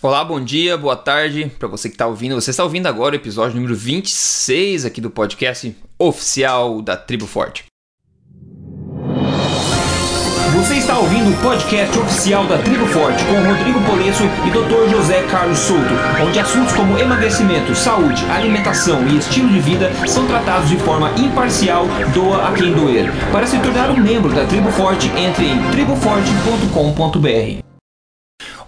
Olá, bom dia, boa tarde para você que está ouvindo. Você está ouvindo agora o episódio número 26 aqui do podcast oficial da Tribo Forte. Você está ouvindo o podcast oficial da Tribo Forte com Rodrigo Polesso e Dr. José Carlos Souto, onde assuntos como emagrecimento, saúde, alimentação e estilo de vida são tratados de forma imparcial, doa a quem doer. Para se tornar um membro da Tribo Forte, entre em triboforte.com.br.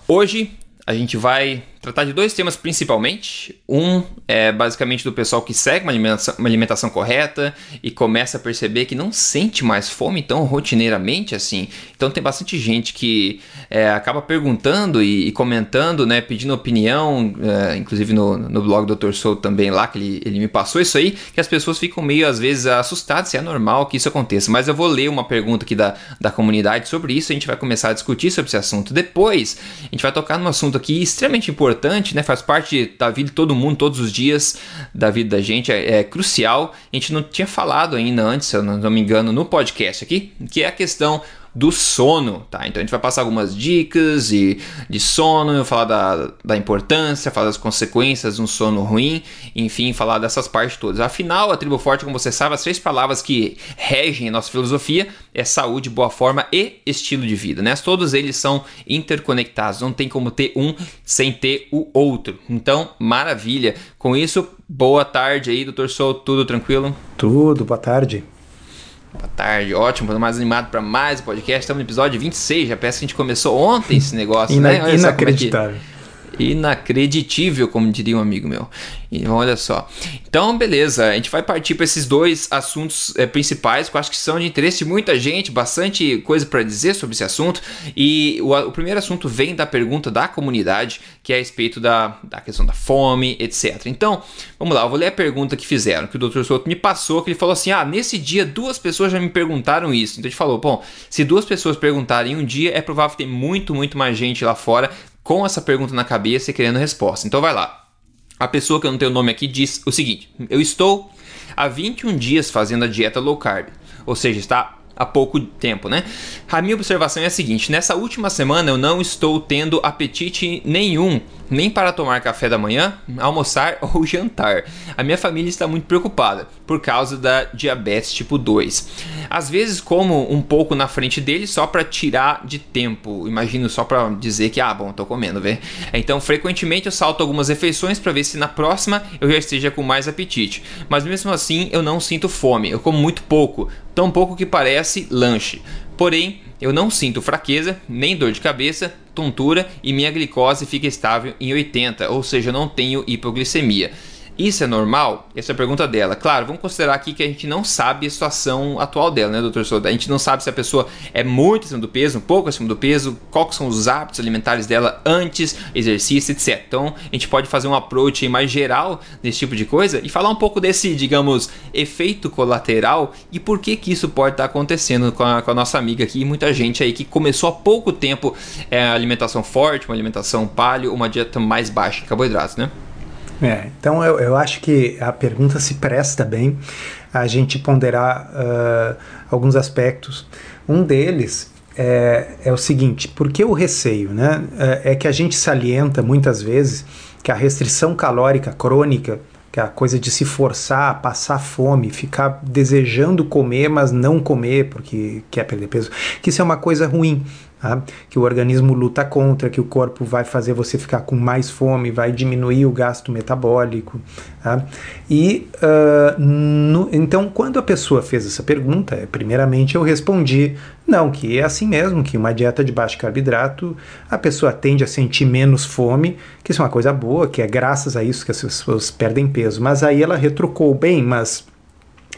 Hoje a gente vai tratar de dois temas principalmente. Um é basicamente do pessoal que segue uma alimentação, uma alimentação, correta e começa a perceber que não sente mais fome tão rotineiramente assim. Então tem bastante gente que é, acaba perguntando e, e, comentando, né, pedindo opinião, é, inclusive no, no blog do Dr. Soul também lá, que ele, ele me passou isso aí, que as pessoas ficam meio às vezes assustadas se é normal que isso aconteça. Mas eu vou ler uma pergunta aqui da, da comunidade sobre isso, a gente vai começar a discutir sobre esse assunto. Depois, a gente vai tocar num assunto aqui extremamente importante importante, né? Faz parte da vida de todo mundo, todos os dias da vida da gente, é, é crucial. A gente não tinha falado ainda antes, se eu não, não me engano, no podcast aqui, que é a questão do sono, tá? Então a gente vai passar algumas dicas de, de sono, falar da, da importância, falar das consequências de um sono ruim, enfim, falar dessas partes todas. Afinal, a Tribo Forte, como você sabe, as três palavras que regem a nossa filosofia é saúde, boa forma e estilo de vida, né? Todos eles são interconectados, não tem como ter um sem ter o outro. Então, maravilha. Com isso, boa tarde aí, doutor Sou, tudo tranquilo? Tudo, boa tarde. Boa tarde, ótimo, mais animado para mais um podcast. Estamos no episódio 26, já parece que a gente começou ontem esse negócio, Ina né? Olha inacreditável. Inacreditível, como diria um amigo meu. E olha só. Então, beleza, a gente vai partir para esses dois assuntos é, principais que eu acho que são de interesse de muita gente, bastante coisa para dizer sobre esse assunto. E o, o, primeiro assunto vem da pergunta da comunidade, que é a respeito da, da questão da fome, etc. Então, vamos lá, eu vou ler a pergunta que fizeram, que o Dr. Souto me passou, que ele falou assim: ah, nesse dia duas pessoas já me perguntaram isso. Então gente falou, bom, se duas pessoas perguntarem um dia, é provável que tem muito, muito mais gente lá fora com essa pergunta na cabeça e querendo resposta. Então vai lá. A pessoa que eu não tenho nome aqui diz o seguinte: Eu estou há 21 dias fazendo a dieta low carb, ou seja, está há pouco tempo, né? A minha observação é a seguinte: nessa última semana eu não estou tendo apetite nenhum nem para tomar café da manhã, almoçar ou jantar. A minha família está muito preocupada por causa da diabetes tipo 2. Às vezes como um pouco na frente dele só para tirar de tempo. Imagino só para dizer que ah, bom, tô comendo, vê. Então, frequentemente eu salto algumas refeições para ver se na próxima eu já esteja com mais apetite. Mas mesmo assim, eu não sinto fome. Eu como muito pouco, tão pouco que parece lanche. Porém, eu não sinto fraqueza, nem dor de cabeça, tontura e minha glicose fica estável em 80, ou seja, não tenho hipoglicemia. Isso é normal? Essa é a pergunta dela. Claro, vamos considerar aqui que a gente não sabe a situação atual dela, né, doutor Souza? A gente não sabe se a pessoa é muito acima do peso, um pouco acima do peso, quais são os hábitos alimentares dela antes, exercício, etc. Então, a gente pode fazer um approach mais geral desse tipo de coisa e falar um pouco desse, digamos, efeito colateral e por que que isso pode estar acontecendo com a, com a nossa amiga aqui e muita gente aí que começou há pouco tempo é, alimentação forte, uma alimentação paleo, uma dieta mais baixa em carboidratos, né? É, então eu, eu acho que a pergunta se presta bem a gente ponderar uh, alguns aspectos. Um deles é, é, o seguinte: por que o receio? Né? É, é que a gente salienta muitas vezes que a restrição calórica crônica que é a coisa de se forçar passar fome, ficar desejando comer, mas não comer porque quer perder peso, que isso é uma coisa ruim. Tá? que o organismo luta contra, que o corpo vai fazer você ficar com mais fome, vai diminuir o gasto metabólico. Tá? E uh, no, então, quando a pessoa fez essa pergunta, primeiramente eu respondi não, que é assim mesmo, que uma dieta de baixo carboidrato a pessoa tende a sentir menos fome, que isso é uma coisa boa, que é graças a isso que as pessoas perdem peso. Mas aí ela retrucou bem, mas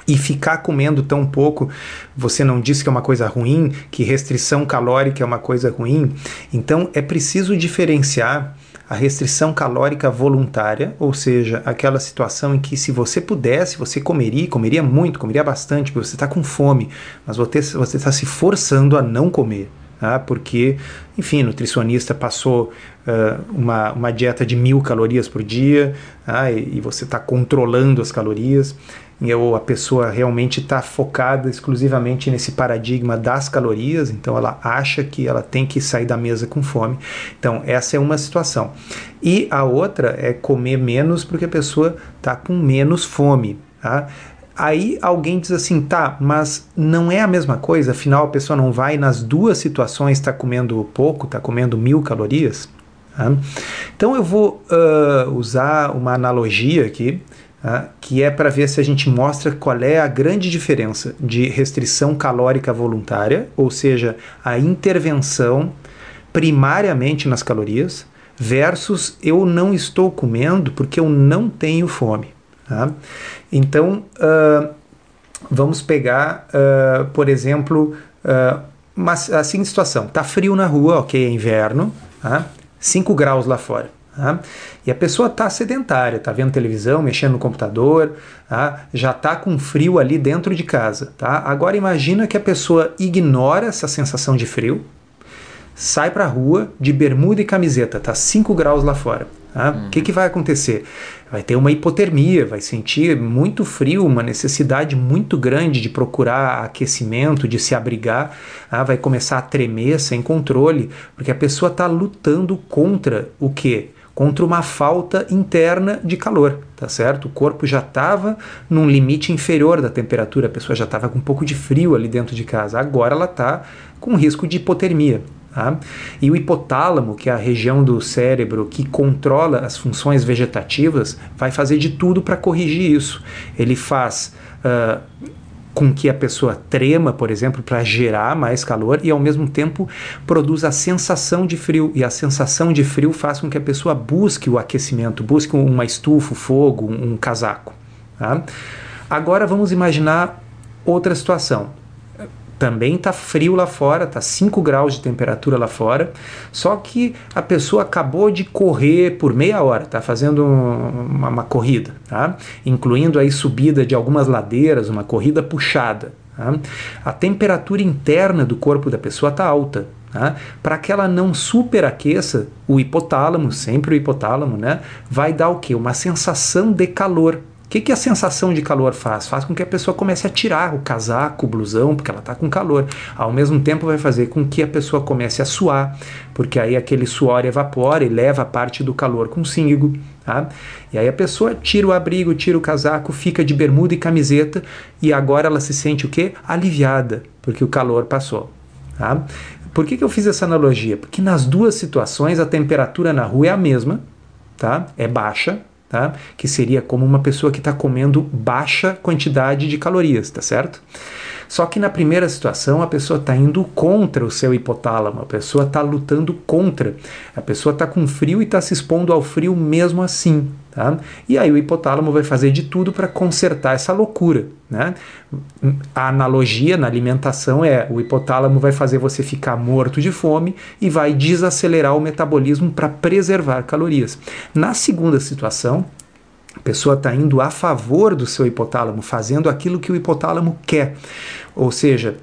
e ficar comendo tão pouco, você não disse que é uma coisa ruim, que restrição calórica é uma coisa ruim. Então é preciso diferenciar a restrição calórica voluntária, ou seja, aquela situação em que se você pudesse, você comeria, comeria muito, comeria bastante, porque você está com fome, mas você está se forçando a não comer. tá? porque, enfim, nutricionista passou uh, uma, uma dieta de mil calorias por dia tá? e, e você está controlando as calorias ou a pessoa realmente está focada exclusivamente nesse paradigma das calorias, então ela acha que ela tem que sair da mesa com fome. Então, essa é uma situação. E a outra é comer menos porque a pessoa está com menos fome. Tá? Aí alguém diz assim, tá, mas não é a mesma coisa, afinal a pessoa não vai nas duas situações estar tá comendo pouco, está comendo mil calorias. Tá? Então eu vou uh, usar uma analogia aqui, tá? que é para ver se a gente mostra qual é a grande diferença de restrição calórica voluntária, ou seja, a intervenção primariamente nas calorias, versus eu não estou comendo porque eu não tenho fome. Tá? Então, uh, vamos pegar, uh, por exemplo, uh, uma assim situação: tá frio na rua, ok, é inverno, tá? 5 graus lá fora. Tá? E a pessoa está sedentária, está vendo televisão, mexendo no computador, tá? já está com frio ali dentro de casa. Tá? Agora imagina que a pessoa ignora essa sensação de frio, sai para a rua de bermuda e camiseta, tá 5 graus lá fora. Tá? O que, que vai acontecer? Vai ter uma hipotermia, vai sentir muito frio, uma necessidade muito grande de procurar aquecimento, de se abrigar, tá? vai começar a tremer sem controle, porque a pessoa está lutando contra o quê? Contra uma falta interna de calor, tá certo? O corpo já estava num limite inferior da temperatura, a pessoa já estava com um pouco de frio ali dentro de casa, agora ela está com risco de hipotermia. Tá? E o hipotálamo, que é a região do cérebro que controla as funções vegetativas, vai fazer de tudo para corrigir isso. Ele faz uh, com que a pessoa trema, por exemplo, para gerar mais calor e ao mesmo tempo produz a sensação de frio. E a sensação de frio faz com que a pessoa busque o aquecimento, busque uma estufa, fogo, um, um casaco. Tá? Agora vamos imaginar outra situação também está frio lá fora, está 5 graus de temperatura lá fora, só que a pessoa acabou de correr por meia hora, está fazendo uma, uma, corrida, tá? incluindo aí subida de algumas ladeiras, uma corrida puxada. Tá? A temperatura interna do corpo da pessoa está alta, Tá? Para que ela não superaqueça, o hipotálamo, sempre o hipotálamo, né, vai dar o que? Uma sensação de calor que, que a sensação de calor faz? Faz com que a pessoa comece a tirar o casaco, o blusão, porque ela está com calor. Ao mesmo tempo, vai fazer com que a pessoa comece a suar, porque aí aquele suor evapora e leva parte do calor consigo. Tá? E aí a pessoa tira o abrigo, tira o casaco, fica de bermuda e camiseta e agora ela se sente o quê? Aliviada, porque o calor passou. Tá? Por que, que eu fiz essa analogia? Porque nas duas situações a temperatura na rua é a mesma, tá? é baixa, tá? que seria como uma pessoa que está comendo baixa quantidade de calorias, tá certo? Só que na primeira situação a pessoa está indo contra o seu hipotálamo, a pessoa está lutando contra, a pessoa está com frio e está se expondo ao frio mesmo assim. Tá? E aí o hipotálamo vai fazer de tudo para consertar essa loucura. Né? A analogia na alimentação é o hipotálamo vai fazer você ficar morto de fome e vai desacelerar o metabolismo para preservar calorias. Na segunda situação, a pessoa está indo a favor do seu hipotálamo, fazendo aquilo que o hipotálamo quer. Ou seja,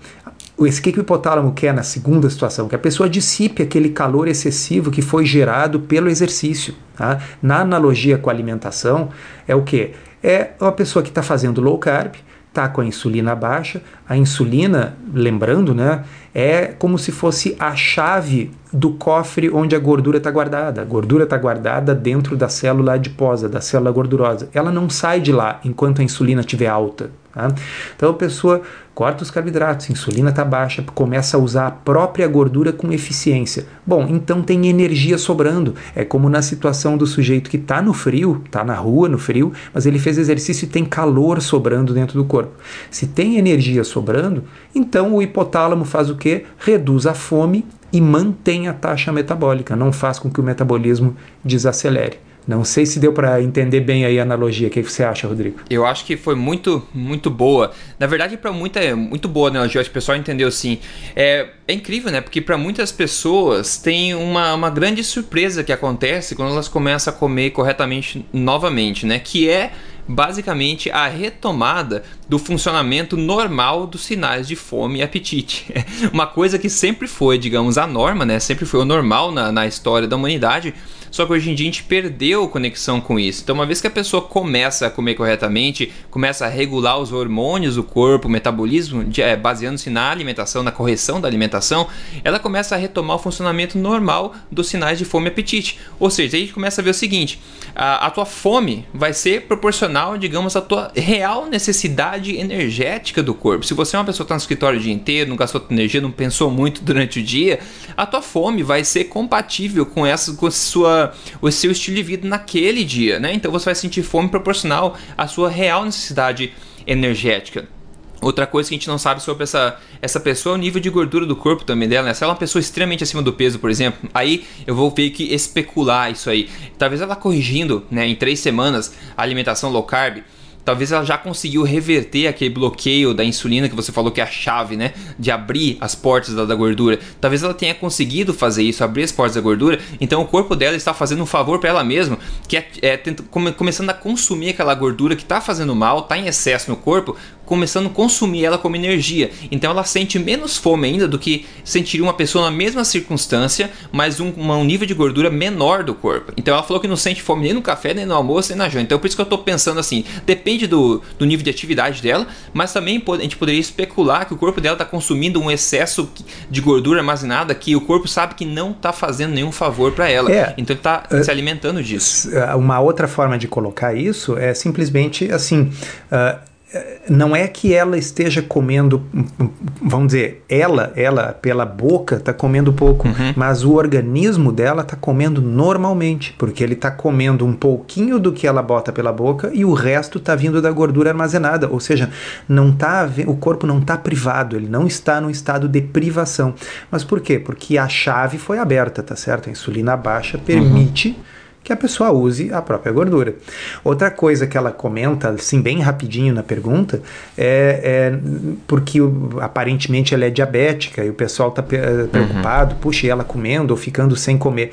o que, que o hipotálamo quer na segunda situação? Que a pessoa dissipe aquele calor excessivo que foi gerado pelo exercício. Tá? Na analogia com a alimentação, é o que? É uma pessoa que está fazendo low carb, está com a insulina baixa. A insulina, lembrando, né, é como se fosse a chave do cofre onde a gordura está guardada. A gordura está guardada dentro da célula adiposa, da célula gordurosa. Ela não sai de lá enquanto a insulina estiver alta. Tá? Então a pessoa corta os carboidratos, a insulina está baixa, começa a usar a própria gordura com eficiência. Bom, então tem energia sobrando. É como na situação do sujeito que está no frio, está na rua no frio, mas ele fez exercício e tem calor sobrando dentro do corpo. Se tem energia sobrando, então o hipotálamo faz o que? Reduz a fome e mantém a taxa metabólica, não faz com que o metabolismo desacelere. Não sei se deu para entender bem aí a analogia. O que você acha, Rodrigo? Eu acho que foi muito, muito boa. Na verdade, para muita é muito boa, né? Acho que o pessoal entendeu assim. É, é incrível, né? Porque para muitas pessoas tem uma, uma grande surpresa que acontece quando elas começam a comer corretamente novamente, né? Que é basicamente a retomada do funcionamento normal dos sinais de fome e apetite. Uma coisa que sempre foi, digamos, a norma, né? Sempre foi o normal na, na história da humanidade só que hoje em dia a gente perdeu conexão com isso. Então, uma vez que a pessoa começa a comer corretamente, começa a regular os hormônios do corpo, o metabolismo, é, baseando-se na alimentação, na correção da alimentação, ela começa a retomar o funcionamento normal dos sinais de fome e apetite. Ou seja, a gente começa a ver o seguinte: a, a tua fome vai ser proporcional, digamos, à tua real necessidade energética do corpo. Se você é uma pessoa que está no escritório o dia inteiro, não gastou energia, não pensou muito durante o dia, a tua fome vai ser compatível com essa com sua o seu estilo de vida naquele dia, né? Então você vai sentir fome proporcional à sua real necessidade energética. Outra coisa que a gente não sabe sobre essa, essa pessoa é o nível de gordura do corpo também dela, né? Se ela é uma pessoa extremamente acima do peso, por exemplo, aí eu vou ter que especular isso aí. Talvez ela corrigindo, né, em três semanas a alimentação low carb, talvez ela já conseguiu reverter aquele bloqueio da insulina que você falou que é a chave, né, de abrir as portas da, da, gordura. Talvez ela tenha conseguido fazer isso, abrir as portas da gordura. Então o corpo dela está fazendo um favor para ela mesma, que é, é tenta, come, começando a consumir aquela gordura que está fazendo mal, está em excesso no corpo, começando a consumir ela como energia. Então ela sente menos fome ainda do que sentiria uma pessoa na mesma circunstância, mas um, um nível de gordura menor do corpo. Então ela falou que não sente fome nem no café, nem no almoço, nem na janta. Então por isso que eu estou pensando assim, depende do, do nível de atividade dela, mas também a gente poderia especular que o corpo dela está consumindo um excesso de gordura armazenada que o corpo sabe que não está fazendo nenhum favor para ela. É, então ele está uh, se alimentando disso. Uma outra forma de colocar isso é simplesmente assim. Uh, não é que ela esteja comendo, vamos dizer, ela, ela pela boca está comendo pouco, uhum. mas o organismo dela está comendo normalmente, porque ele está comendo um pouquinho do que ela bota pela boca e o resto está vindo da gordura armazenada, ou seja, não tá, o corpo não está privado, ele não está num estado de privação. Mas por quê? Porque a chave foi aberta, tá certo? A insulina baixa permite uhum que a pessoa use a própria gordura. Outra coisa que ela comenta, assim, bem rapidinho na pergunta, é, é porque aparentemente ela é diabética e o pessoal está eh, preocupado, uhum. puxa, e ela comendo ou ficando sem comer.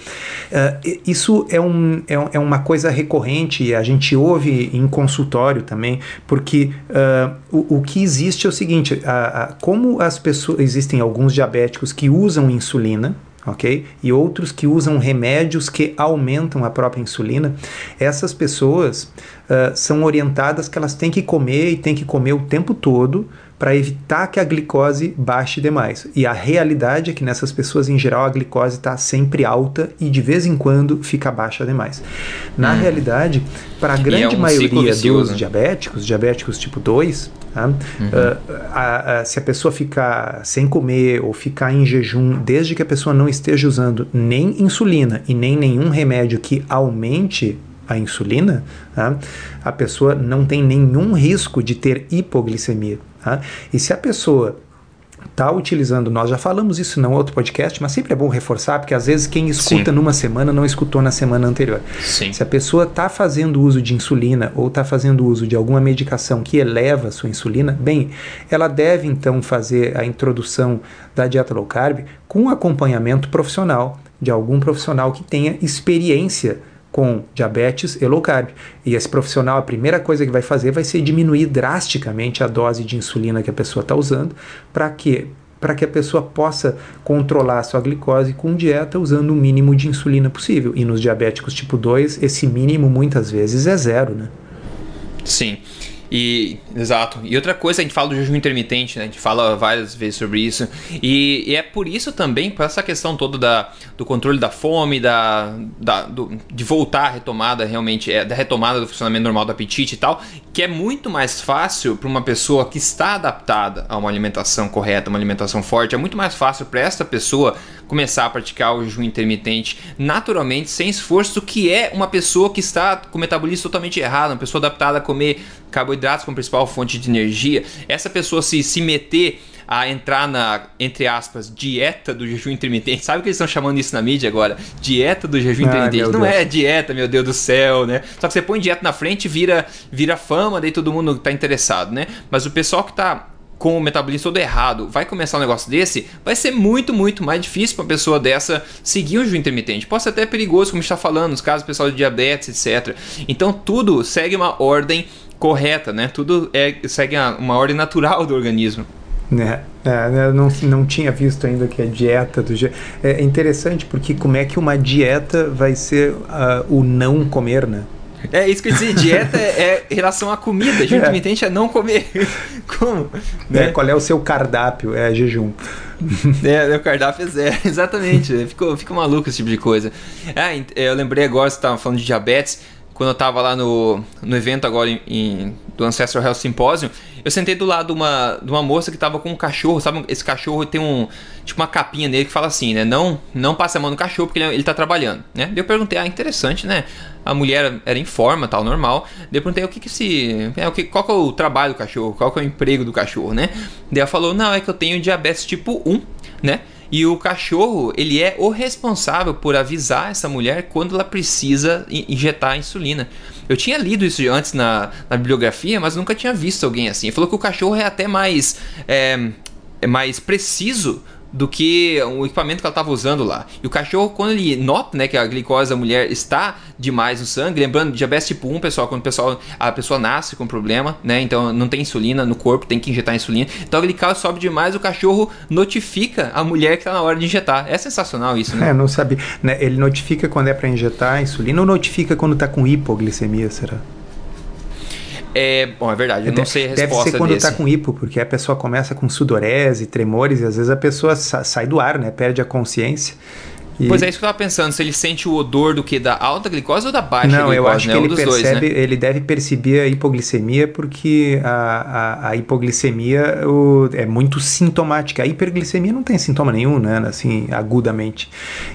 Uh, isso é, um, é, é, uma coisa recorrente e a gente ouve em consultório também, porque uh, o, o, que existe é o seguinte: a, a, como as pessoas existem alguns diabéticos que usam insulina, ok? E outros que usam remédios que aumentam a própria insulina, essas pessoas uh, são orientadas que elas têm que comer e têm que comer o tempo todo para evitar que a glicose baixe demais. E a realidade é que nessas pessoas, em geral, a glicose está sempre alta e de vez em quando fica baixa demais. Na hum. realidade, para a grande é um maioria dos diabéticos, diabéticos tipo 2, Tá? Uhum. Uh, a, a, se a pessoa ficar sem comer ou ficar em jejum, desde que a pessoa não esteja usando nem insulina e nem nenhum remédio que aumente a insulina, tá? a pessoa não tem nenhum risco de ter hipoglicemia. Tá? E se a pessoa está utilizando, nós já falamos isso em outro podcast, mas sempre é bom reforçar, porque às vezes quem escuta Sim. numa semana não escutou na semana anterior. Sim. Se a pessoa está fazendo uso de insulina ou está fazendo uso de alguma medicação que eleva a sua insulina, bem, ela deve então fazer a introdução da dieta low carb com acompanhamento profissional, de algum profissional que tenha experiência com diabetes e low carb. E esse profissional, a primeira coisa que vai fazer vai ser diminuir drasticamente a dose de insulina que a pessoa está usando, para que para que a pessoa possa controlar a sua glicose com dieta usando o mínimo de insulina possível. E nos diabéticos tipo 2, esse mínimo muitas vezes é zero, né? Sim. E, exato. E outra coisa, a gente fala do jejum intermitente, né? A gente fala várias vezes sobre isso. E, e é por isso também, por essa questão toda da, do controle da fome, da, da do, de voltar à retomada realmente, é, da retomada do funcionamento normal do apetite e tal, que é muito mais fácil para uma pessoa que está adaptada a uma alimentação correta, uma alimentação forte, é muito mais fácil para essa pessoa começar a praticar o jejum intermitente naturalmente, sem esforço, que é uma pessoa que está com o metabolismo totalmente errado, uma pessoa adaptada a comer carboidratos como principal fonte de energia. Essa pessoa se, se meter a entrar na, entre aspas, dieta do jejum intermitente. Sabe o que eles estão chamando isso na mídia agora? Dieta do jejum intermitente. Não é dieta, meu Deus do céu, né? Só que você põe dieta na frente vira vira fama, daí todo mundo tá interessado, né? Mas o pessoal que tá com o metabolismo todo errado, vai começar um negócio desse, vai ser muito, muito mais difícil para uma pessoa dessa seguir o jejum intermitente. Pode ser até perigoso, como está falando, nos casos pessoal de diabetes, etc. Então tudo segue uma ordem correta, né? Tudo é, segue uma ordem natural do organismo. Né? É, eu não, não tinha visto ainda que a dieta do é interessante porque como é que uma dieta vai ser uh, o não comer, né? É isso que eu dizia, dieta é, é relação à comida, junto é. intermitente é não comer. Como? Né? É, qual é o seu cardápio? É jejum. É, meu cardápio é zero, exatamente. Fico, fico maluco esse tipo de coisa. É, eu lembrei agora, você estava falando de diabetes quando eu tava lá no, no evento agora em, em, do Ancestral Health Symposium, eu sentei do lado de uma, de uma moça que tava com um cachorro, sabe? Esse cachorro tem um tipo uma capinha nele que fala assim, né? Não, não passe a mão no cachorro porque ele, ele tá trabalhando, né? Daí eu perguntei, ah, interessante, né? A mulher era em forma, tal, normal. Daí eu perguntei o que que se, é, o que, qual que é o trabalho do cachorro, qual que é o emprego do cachorro, né? Daí ela falou, não, é que eu tenho diabetes tipo 1, né? E o cachorro, ele é o responsável por avisar essa mulher quando ela precisa injetar insulina. Eu tinha lido isso antes na, na bibliografia, mas nunca tinha visto alguém assim. Ele falou que o cachorro é até mais, é, é mais preciso do que o equipamento que ela estava usando lá. E o cachorro, quando ele nota né, que a glicose da mulher está demais no sangue, lembrando, diabetes tipo 1, pessoal, quando o pessoal, a pessoa nasce com problema, né? Então não tem insulina no corpo, tem que injetar insulina. Então a glicose sobe demais, o cachorro notifica a mulher que está na hora de injetar. É sensacional isso, né? É, não sabia. Né, ele notifica quando é para injetar insulina ou notifica quando está com hipoglicemia, será? É, bom, é verdade, eu não sei a resposta Deve ser quando está com hipo, porque a pessoa começa com sudorese, tremores, e às vezes a pessoa sai do ar, né? Perde a consciência. E... Pois é, isso que eu estava pensando, se ele sente o odor do que? Da alta glicose ou da baixa Não, glicose? eu acho né? que um ele percebe, dois, né? ele deve perceber a hipoglicemia porque a, a, a hipoglicemia o, é muito sintomática. A hiperglicemia não tem sintoma nenhum, né? Assim, agudamente.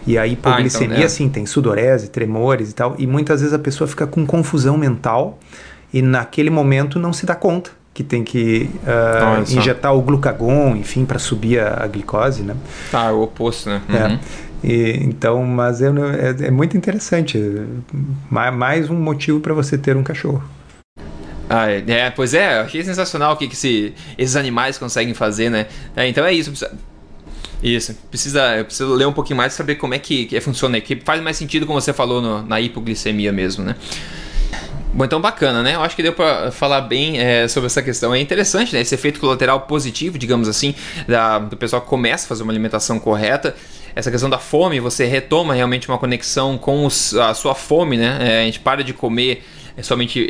E a hipoglicemia, ah, então, é. sim, tem sudorese, tremores e tal. E muitas vezes a pessoa fica com confusão mental e naquele momento não se dá conta que tem que uh, injetar o glucagon, enfim, para subir a, a, glicose, né? Tá, é o oposto, né? É. Uhum. É. E, então, mas eu, é, é, muito interessante. Mais um motivo para você ter um cachorro. Ah, é, é, pois é, eu achei sensacional o que, que esse, esses animais conseguem fazer, né? É, então é isso. Precisa, isso, precisa, eu preciso ler um pouquinho mais para saber como é que, que funciona, que faz mais sentido, como você falou, no, na hipoglicemia mesmo, né? Bom, então bacana, né? Eu acho que deu para falar bem é, sobre essa questão. É interessante, né? Esse efeito colateral positivo, digamos assim, da, do pessoal que começa a fazer uma alimentação correta. Essa questão da fome, você retoma realmente uma conexão com os, a sua fome, né? É, a gente para de comer é somente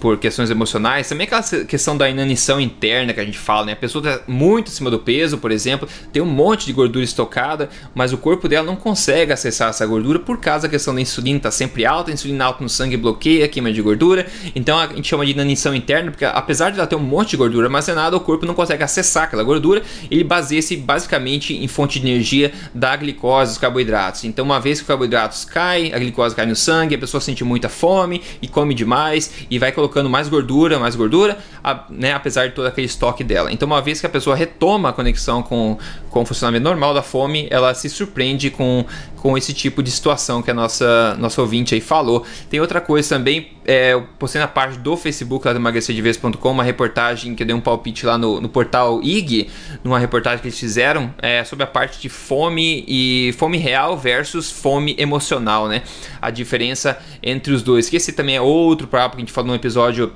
por questões emocionais, também aquela questão da inanição interna que a gente fala, né? A pessoa está muito acima do peso, por exemplo, tem um monte de gordura estocada, mas o corpo dela não consegue acessar essa gordura por causa da questão da insulina está sempre alta, a insulina alta no sangue bloqueia a queima de gordura, então a gente chama de inanição interna, porque apesar de ela ter um monte de gordura armazenada, o corpo não consegue acessar aquela gordura, ele baseia-se basicamente em fonte de energia da glicose, dos carboidratos. Então, uma vez que os carboidratos caem, a glicose cai no sangue, a pessoa sente muita fome e come demais e vai colocando mais gordura, mais gordura, a, né, apesar de todo aquele estoque dela. Então, uma vez que a pessoa retoma a conexão com, com o funcionamento normal da fome, ela se surpreende com, com esse tipo de situação que a nossa, nossa ouvinte aí falou. Tem outra coisa também, é, eu postei na parte do Facebook lá do emagrecerdeves.com uma reportagem que eu dei um palpite lá no, no portal IG, numa reportagem que eles fizeram é, sobre a parte de fome e fome real versus fome emocional, né? A diferença entre os dois. Que esse também é outro papo que a gente falou no episódio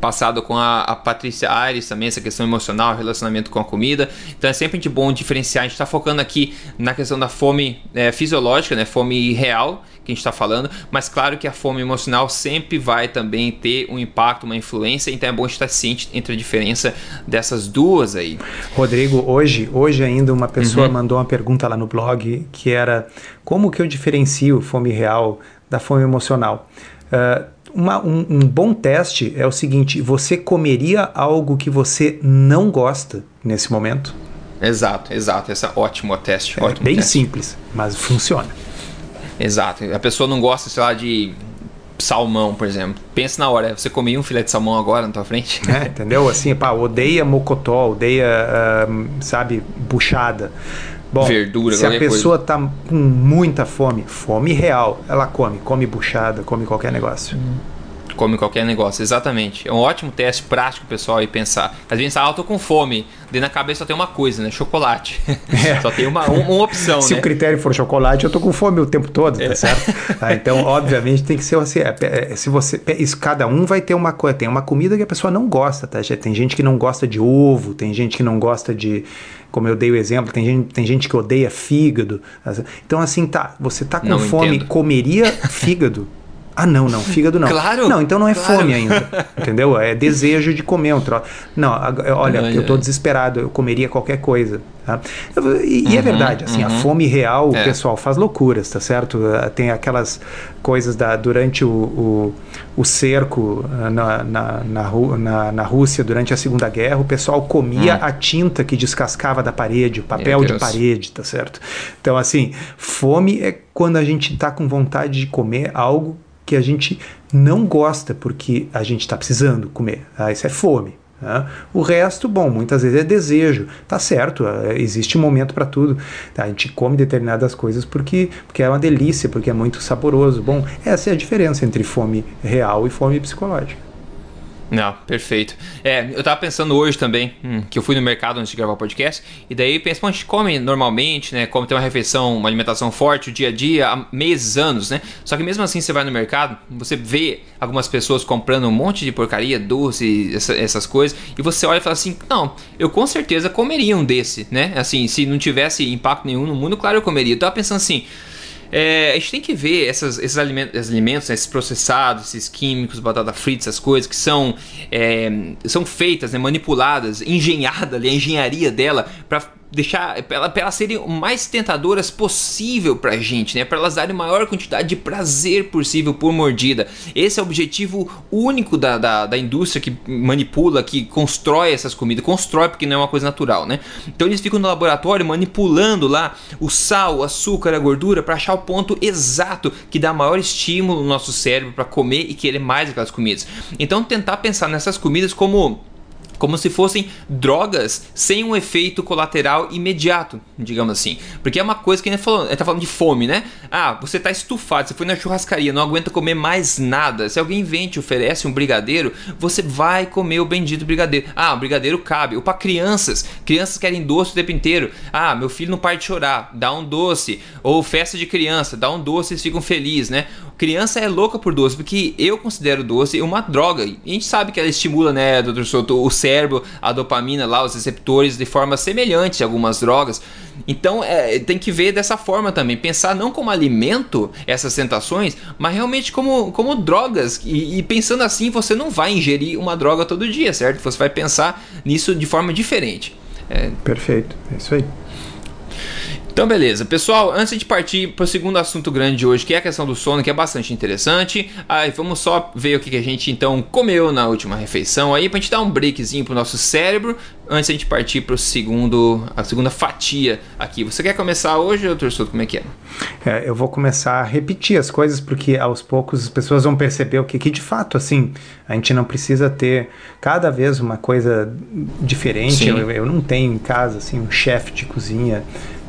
passado com a, a Patrícia Aires também, essa questão emocional, relacionamento com a comida. Então é sempre de bom diferenciar. A gente está focando aqui na questão da fome é, fisiológica, né? fome real que a gente está falando, mas claro que a fome emocional sempre vai também ter um impacto, uma influência, então é bom estar ciente entre a diferença dessas duas aí. Rodrigo, hoje, hoje ainda uma pessoa uhum. mandou uma pergunta lá no blog que era como que eu diferencio fome real da fome emocional? Uh, uma, um, um, bom teste é o seguinte: você comeria algo que você não gosta nesse momento? Exato, exato. Esse é ótimo teste. É ótimo bem teste. simples, mas funciona. Exato. A pessoa não gosta, sei lá, de salmão, por exemplo. Pensa na hora, você comia um filé de salmão agora na tua frente? É, entendeu? Assim, pá, odeia mocotó, odeia, uh, sabe, buchada. Bom, Verdura, se a pessoa coisa. tá com muita fome, fome real, ela come, come buchada, come qualquer negócio. Hum. Come qualquer negócio, exatamente. É um ótimo teste prático, pessoal, e pensar. Às vezes, ah, eu tô com fome. Daí na cabeça só tem uma coisa, né? Chocolate. É. só tem uma, uma, opção, Se né? o critério for chocolate, eu tô com fome o tempo todo, tá é. certo? Ah, então, obviamente, tem que ser assim. É, é, se você. Isso, cada um vai ter uma coisa. Tem uma comida que a pessoa não gosta, tá? Tem gente que não gosta de ovo, tem gente que não gosta de como eu dei o exemplo, tem gente, tem gente que odeia fígado. Então, assim, tá, você tá com não fome, entendo. comeria fígado? Ah, não, não, fígado não. Claro. Não, então não é claro. fome ainda. Entendeu? É desejo de comer um troço. Não, olha, eu tô desesperado, eu comeria qualquer coisa. Tá? E, uhum, é verdade, assim, uhum. a fome real, é. o pessoal faz loucuras, tá certo? Tem aquelas coisas da, durante o, o, o cerco ah, na, na, na, na, na Rússia, durante a Segunda Guerra, o pessoal comia hum. a tinta que descascava da parede, o papel de parede, tá certo? Então, assim, fome é quando a gente tá com vontade de comer algo que a gente não gosta porque a gente está precisando comer. Ah, isso é fome. Né? O resto, bom, muitas vezes é desejo. Tá certo, é, existe momento para tudo. A gente come determinadas coisas porque, porque é uma delícia, porque é muito saboroso. Bom, essa é a diferença entre fome real e fome psicológica. Não, perfeito. É, eu tava pensando hoje também, hum, que eu fui no mercado antes de gravar o podcast, e daí pensa, a gente come normalmente, né? Como tem uma refeição, uma alimentação forte o dia a dia, há meses, anos, né? Só que mesmo assim você vai no mercado, você vê algumas pessoas comprando um monte de porcaria, doce, essa, essas coisas, e você olha e fala assim, não, eu com certeza comeria um desse, né? Assim, se não tivesse impacto nenhum no mundo, claro eu comeria. Eu tava pensando assim, é, a gente tem que ver essas, esses alimentos, alimentos né, esses processados, esses químicos, batata frita, essas coisas que são, é, são feitas, né, manipuladas, engenhadas ali, a engenharia dela para deixar para ela, elas serem o mais tentadoras possível para a gente, né? Para elas darem maior quantidade de prazer possível por mordida. Esse é o objetivo único da, da, da, indústria que manipula, que constrói essas comidas. Constrói porque não é uma coisa natural, né? Então eles ficam no laboratório manipulando lá o sal, o açúcar, a gordura para achar o ponto exato que dá maior estímulo no nosso cérebro para comer e querer mais aquelas comidas. Então tentar pensar nessas comidas como como se fossem drogas sem um efeito colateral imediato, digamos assim. Porque é uma coisa que a gente falou, está falando de fome, né? Ah, você está estufado, você foi na churrascaria, não aguenta comer mais nada. Se alguém vem te oferece um brigadeiro, você vai comer o bendito brigadeiro. Ah, o brigadeiro cabe. Ou para crianças, crianças querem doce o tempo inteiro. Ah, meu filho não para de chorar, dá um doce. Ou festa de criança, dá um doce eles ficam felizes, né? Criança é louca por doce, porque eu considero doce uma droga. E a gente sabe que ela estimula, né, doutor Souto, o cérebro, a dopamina lá, os receptores de forma semelhante a algumas drogas. Então é, tem que ver dessa forma também. Pensar não como alimento essas tentações, mas realmente como, como drogas. E, e pensando assim, você não vai ingerir uma droga todo dia, certo? Você vai pensar nisso de forma diferente. É... Perfeito, é isso aí. Então, beleza. Pessoal, antes de partir para o segundo assunto grande de hoje, que é a questão do sono, que é bastante interessante, aí vamos só ver o que a gente então comeu na última refeição aí, para a gente dar um breakzinho pro nosso cérebro, antes de a gente partir para segundo a segunda fatia aqui. Você quer começar hoje, doutor Souto? Como é que é? é? Eu vou começar a repetir as coisas, porque aos poucos as pessoas vão perceber o que, que de fato, assim, a gente não precisa ter cada vez uma coisa diferente. Eu, eu, não tenho em casa, assim, um chefe de cozinha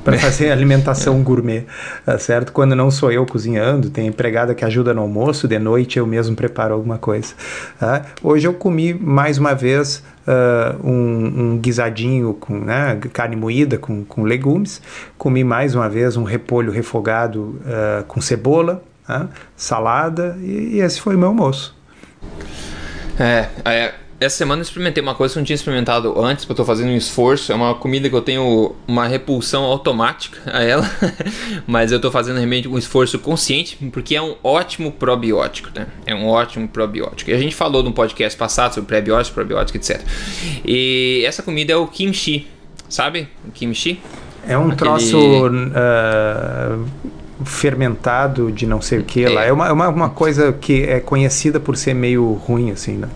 para fazer alimentação gourmet, tá certo? Quando não sou eu cozinhando, tem empregada que ajuda no almoço, de noite eu mesmo preparo alguma coisa. Tá? Hoje eu comi mais uma vez uh, um, um, guisadinho com né, carne moída com, com legumes, comi mais uma vez um repolho refogado uh, com cebola, uh, salada e, e esse foi o meu almoço. É, é essa semana eu experimentei uma coisa que eu não tinha experimentado antes, porque eu tô fazendo um esforço. É uma comida que eu tenho uma repulsão automática a ela, mas eu tô fazendo realmente um esforço consciente, porque é um ótimo probiótico, né? É um ótimo probiótico. E a gente falou no podcast passado sobre prebiótico, probiótico, etc. E essa comida é o kimchi, sabe? O kimchi. É um Aquele... troço. Uh fermentado de não sei o que é. lá. É uma, é uma, uma coisa que é conhecida por ser meio ruim, assim, né?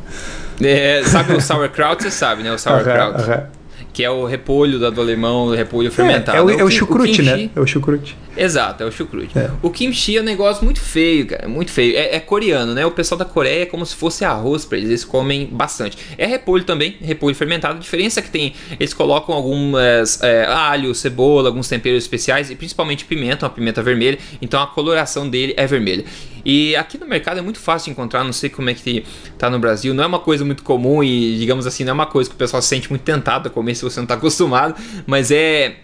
É, sabe o sauerkraut, você sabe, né? O sauerkraut. Uh -huh, uh -huh. Que é o repolho do alemão, o repolho fermentado. É, é, o, é o, chucrute, o né? É o chucrute. Exato, é o chucrute. É. O kimchi é um negócio muito feio, cara. Muito feio. É, é, coreano, né? O pessoal da Coreia é como se fosse arroz pra eles. Eles comem bastante. É repolho também, repolho fermentado. A diferença é que tem. Eles colocam algumas é, alho, cebola, alguns temperos especiais e principalmente pimenta, uma pimenta vermelha. Então a coloração dele é vermelha. E aqui no mercado é muito fácil encontrar, não sei como é que tá no Brasil, não é uma coisa muito comum e, digamos assim, não é uma coisa que o pessoal se sente muito tentado a comer se você não está acostumado, mas é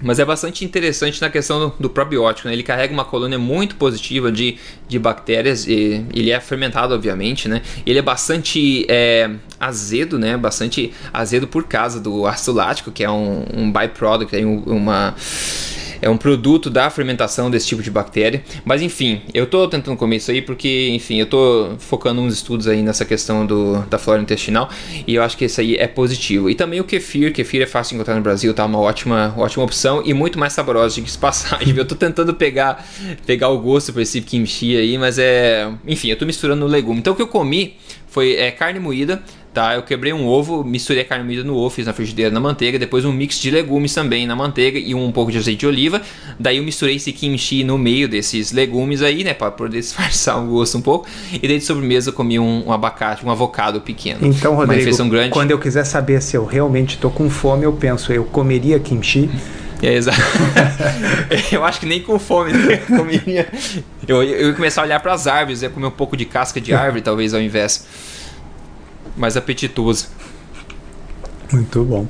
mas é bastante interessante na questão do, do probiótico, né? Ele carrega uma colônia muito positiva de, de bactérias, e, ele é fermentado, obviamente, né? Ele é bastante é, azedo, né? Bastante azedo por causa do ácido lático, que é um, um byproduct, é uma é um produto da fermentação desse tipo de bactéria. Mas enfim, eu estou tentando comer isso aí porque, enfim, eu estou focando uns estudos aí nessa questão do, da flora intestinal e eu acho que isso aí é positivo. E também o kefir, kefir é fácil de encontrar no Brasil, tá uma ótima, ótima opção e muito mais saborosa de que passagem. Eu estou tentando pegar, pegar o gosto para esse kimchi aí, mas é, enfim, eu estou misturando o legume. Então o que eu comi foi é, carne moída, tá? Eu quebrei um ovo, misturei a carne moída no ovo, fiz na frigideira na manteiga, depois um mix de legumes também na manteiga e um pouco de azeite de oliva. Daí eu misturei esse kimchi no meio desses legumes aí, né, para poder disfarçar o gosto um pouco. E daí de sobremesa eu comi um, um abacate, um avocado pequeno. Então, Rodrigo, quando eu quiser saber se eu realmente estou com fome, eu penso, eu comeria kimchi? É, exato. eu acho que nem com fome né? comeria. Eu, eu ia começar a olhar para as árvores, ia comer um pouco de casca de árvore, talvez ao invés mais apetitoso. Muito bom.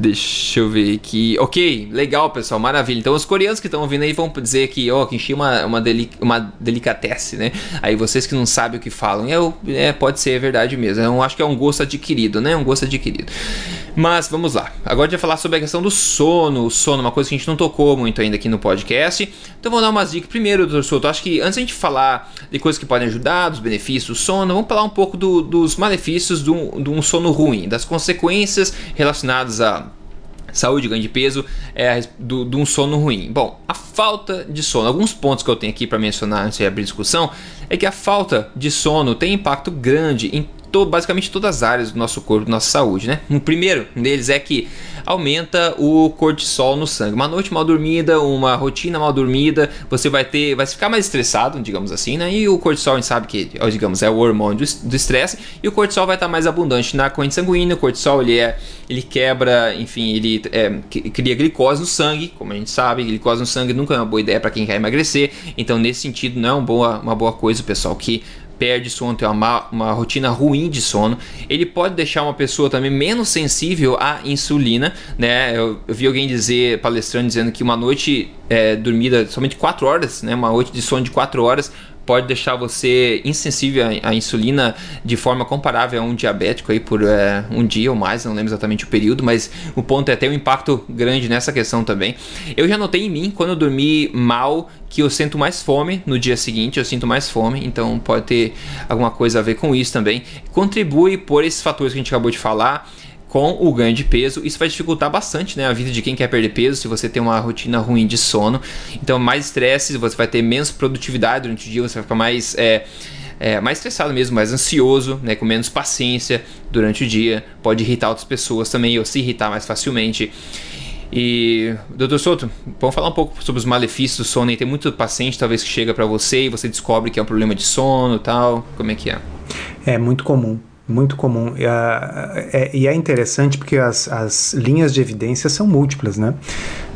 Deixa eu ver aqui. Ok, legal, pessoal, maravilha. Então, os coreanos que estão ouvindo aí vão dizer que, ó, oh, Kimchi é uma, uma, deli uma delicatesse, né? Aí vocês que não sabem o que falam, eu, é, pode ser verdade mesmo. Eu acho que é um gosto adquirido, né? Um gosto adquirido. Mas vamos lá. Agora a gente vai falar sobre a questão do sono. O sono, uma coisa que a gente não tocou muito ainda aqui no podcast. Então, vou dar umas dicas. Primeiro, doutor Souto, acho que antes a gente falar de coisas que podem ajudar, dos benefícios do sono, vamos falar um pouco do, dos malefícios de um, de um sono ruim, das consequências relacionadas a saúde, ganho de peso, é do, de um sono ruim. Bom, a falta de sono, alguns pontos que eu tenho aqui para mencionar antes de abrir discussão, é que a falta de sono tem impacto grande em to, basicamente todas as áreas do nosso corpo, da nossa saúde, né? O primeiro deles é que aumenta o cortisol no sangue. Uma noite mal dormida, uma rotina mal dormida, você vai ter, vai ficar mais estressado, digamos assim, né? E o cortisol, a gente sabe que, digamos, é o hormônio do estresse, e o cortisol vai estar mais abundante na corrente sanguínea. O cortisol ele é, ele quebra, enfim, ele é, cria glicose no sangue, como a gente sabe, glicose no sangue nunca é uma boa ideia para quem quer emagrecer. Então, nesse sentido, não é uma boa, uma boa coisa, pessoal, que perde sono, tem uma, uma rotina ruim de sono. Ele pode deixar uma pessoa também menos sensível à insulina, né? Eu, eu vi alguém dizer, palestrando, dizendo que uma noite é, dormida somente 4 horas, né? Uma noite de sono de 4 horas pode deixar você insensível à, insulina de forma comparável a um diabético aí por é, um dia ou mais, não lembro exatamente o período, mas o ponto é ter um impacto grande nessa questão também. Eu já notei em mim, quando eu dormi mal, que eu sinto mais fome no dia seguinte, eu sinto mais fome, então pode ter alguma coisa a ver com isso também. Contribui por esses fatores que a gente acabou de falar com o ganho de peso. Isso vai dificultar bastante né, a vida de quem quer perder peso se você tem uma rotina ruim de sono. Então, mais estresse, você vai ter menos produtividade durante o dia, você vai ficar mais. É, é, mais estressado mesmo, mais ansioso, né, com menos paciência durante o dia, pode irritar outras pessoas também, ou se irritar mais facilmente. E, doutor Souto, vamos falar um pouco sobre os malefícios do sono. E tem muito paciente, talvez, que chega para você e você descobre que é um problema de sono tal. Como é que é? É muito comum muito comum. E, é, e é interessante porque as, as linhas de evidência são múltiplas, né?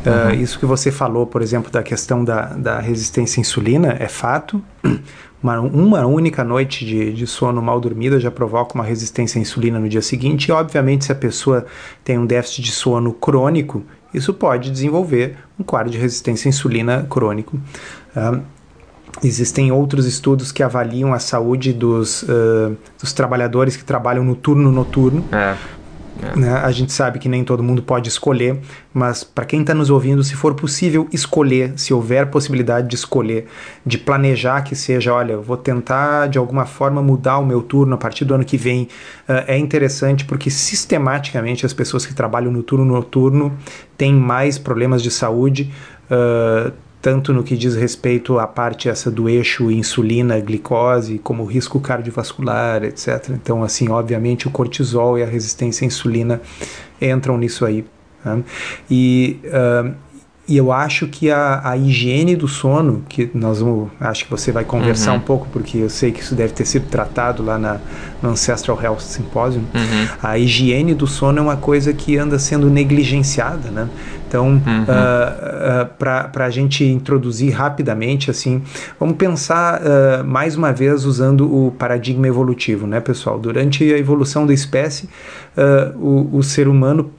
Uhum. Uh, isso que você falou, por exemplo, da questão da, da resistência à insulina é fato. Uma, uma única noite de, de sono mal dormida já provoca uma resistência à insulina no dia seguinte. E, obviamente, se a pessoa tem um déficit de sono crônico, isso pode desenvolver um quadro de resistência à insulina crônico. Uh, Existem outros estudos que avaliam a saúde dos, uh, dos trabalhadores que trabalham no turno noturno. É. É. Né? A gente sabe que nem todo mundo pode escolher, mas para quem está nos ouvindo, se for possível escolher, se houver possibilidade de escolher, de planejar que seja, olha, eu vou tentar de alguma forma mudar o meu turno a partir do ano que vem, uh, é interessante porque sistematicamente as pessoas que trabalham no turno noturno têm mais problemas de saúde. Uh, tanto no que diz respeito à parte essa do eixo insulina, glicose, como risco cardiovascular, etc. Então, assim, obviamente o cortisol e a resistência à insulina entram nisso aí. Né? E, uh, e eu acho que a, a, higiene do sono, que nós vamos, acho que você vai conversar uhum. um pouco, porque eu sei que isso deve ter sido tratado lá na, no Ancestral Health Symposium, uhum. a higiene do sono é uma coisa que anda sendo negligenciada, né? Então, uhum. uh, uh, para a gente introduzir rapidamente, assim, vamos pensar uh, mais uma vez usando o paradigma evolutivo, né, pessoal? Durante a evolução da espécie, o, o, ser humano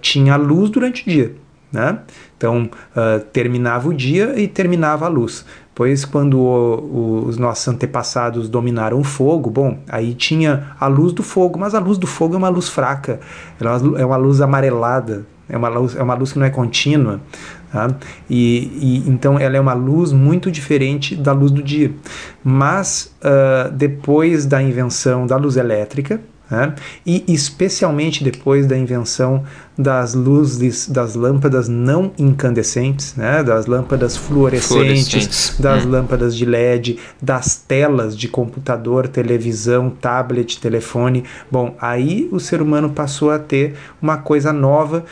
tinha luz durante o dia, né? Então, terminava o dia e terminava a luz. Pois quando o, o, os nossos antepassados dominaram o fogo, bom, aí tinha a luz do fogo, mas a luz do fogo é uma luz fraca, é uma luz amarelada, é uma luz, é uma luz que não é contínua. Tá? E, e, então ela é uma luz muito diferente da luz do dia. Mas uh, depois da invenção da luz elétrica, né? E especialmente depois da invenção das luzes, das lâmpadas não incandescentes, né? das lâmpadas fluorescentes, fluorescentes. das hum. lâmpadas de LED, das telas de computador, televisão, tablet, telefone. Bom, aí o ser humano passou a ter uma coisa nova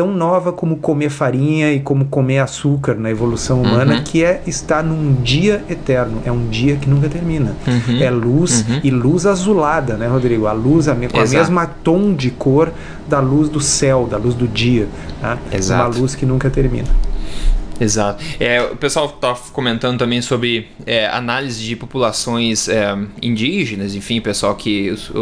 tão nova como comer farinha e como comer açúcar na evolução humana, uhum. que é estar num dia eterno. É um dia que nunca termina. Uhum. É luz uhum. e luz azulada, né, Rodrigo? A luz a, com a mesma tom de cor da luz do céu, da luz do dia. Né? Uma luz que nunca termina. Exato. É, o pessoal está comentando também sobre é, análise de populações é, indígenas, enfim, pessoal que os,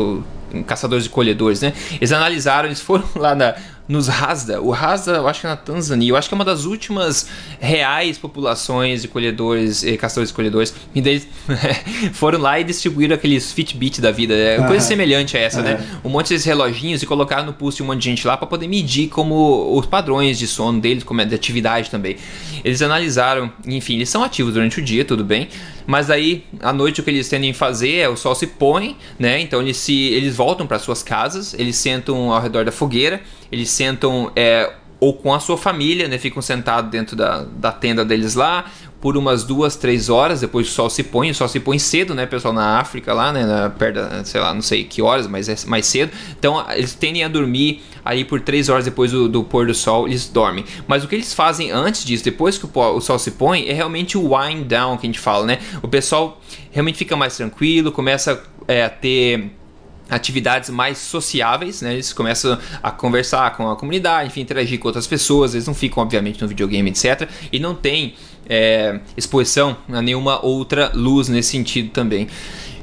caçadores e colhedores, né? Eles analisaram, eles foram lá na nos Rasda. O Rasda, eu acho que é na Tanzânia. Eu acho que é uma das últimas reais populações de colhedores, eh, caçadores e colhedores. E daí foram lá e distribuíram aqueles Fitbit da vida. É coisa semelhante a essa, né? Um monte desses reloginhos e colocaram no pulso de um monte de gente lá para poder medir como os padrões de sono deles, como é de atividade também. Eles analisaram, enfim, eles são ativos durante o dia, tudo bem. Mas aí, à noite, o que eles tendem a fazer é o sol se põe, né? Então eles, se, eles voltam para suas casas, eles sentam ao redor da fogueira eles sentam é, ou com a sua família, né? Ficam sentados dentro da, da tenda deles lá por umas duas, três horas, depois o sol se põe, o sol se põe cedo, né, pessoal, na África lá, né, na, perto sei lá, não sei que horas, mas é mais cedo. Então, eles tendem a dormir aí por três horas depois do, do, pôr do sol, eles dormem. Mas o que eles fazem antes disso, depois que o, o, sol se põe, é realmente o wind down que a gente fala, né? O pessoal realmente fica mais tranquilo, começa é, a ter atividades mais sociáveis, né? Eles começam a conversar com a comunidade, enfim, interagir com outras pessoas. Eles não ficam, obviamente, no videogame, etc. E não tem é, exposição a nenhuma outra luz nesse sentido também.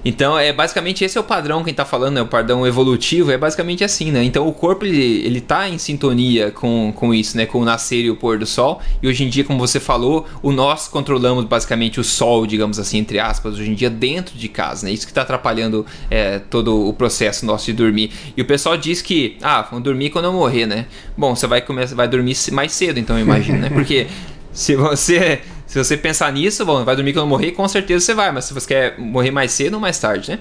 Então, é basicamente esse é o padrão que a gente tá falando, né? O padrão evolutivo é basicamente assim, né? Então, o corpo ele, ele tá em sintonia com, com isso, né? Com o nascer e o pôr do sol. E hoje em dia, como você falou, o nós controlamos basicamente o sol, digamos assim, entre aspas, hoje em dia dentro de casa, né? Isso que tá atrapalhando é, todo o processo nosso de dormir. E o pessoal diz que, ah, vou dormir quando eu morrer, né? Bom, você vai começar, vai dormir mais cedo, então, eu imagino, né? Porque se você se você pensar nisso, bom, vai dormir quando morrer, com certeza você vai, mas se você quer morrer mais cedo ou mais tarde, né?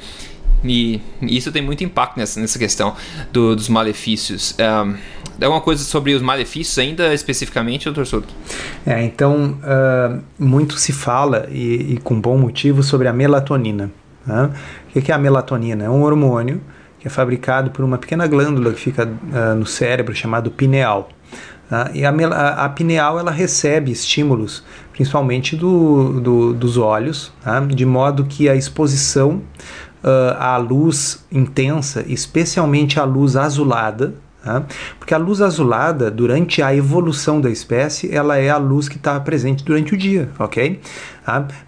E isso tem muito impacto nessa, nessa questão do, dos malefícios. Um, alguma coisa sobre os malefícios ainda especificamente, doutor Souto? É, então, uh, muito se fala, e, e, com bom motivo, sobre a melatonina. Né? O que é a melatonina? É um hormônio que é fabricado por uma pequena glândula que fica uh, no cérebro chamado pineal. Tá? E a, a, pineal ela recebe estímulos, principalmente do, do dos olhos, tá? de modo que a exposição uh, à luz intensa, especialmente à luz azulada, tá? porque a luz azulada, durante a evolução da espécie, ela é a luz que está presente durante o dia, ok?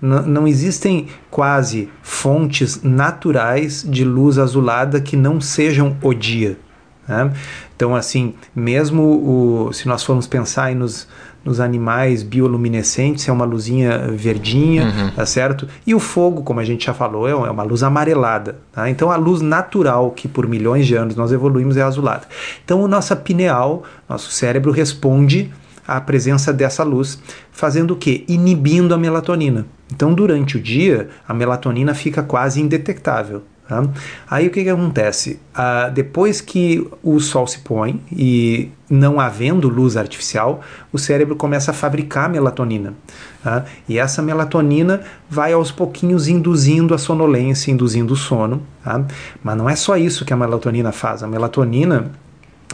Não existem quase fontes naturais de luz azulada que não sejam o dia. Né? Então, assim, mesmo o, se nós formos pensar nos, nos animais bioluminescentes, é uma luzinha verdinha, uhum. tá certo? E o fogo, como a gente já falou, é, é uma luz amarelada. Tá? Então, a luz natural que por milhões de anos nós evoluímos é azulada. Então, nossa pineal, nosso cérebro responde à presença dessa luz, fazendo o quê? Inibindo a melatonina. Então, durante o dia, a melatonina fica quase indetectável. Tá? Aí o que, que acontece? Ah, depois que o sol se põe e não havendo luz artificial, o cérebro começa a fabricar melatonina. Tá? E essa melatonina vai aos pouquinhos induzindo a sonolência, induzindo o sono. Tá? Mas não é só isso que a melatonina faz. A melatonina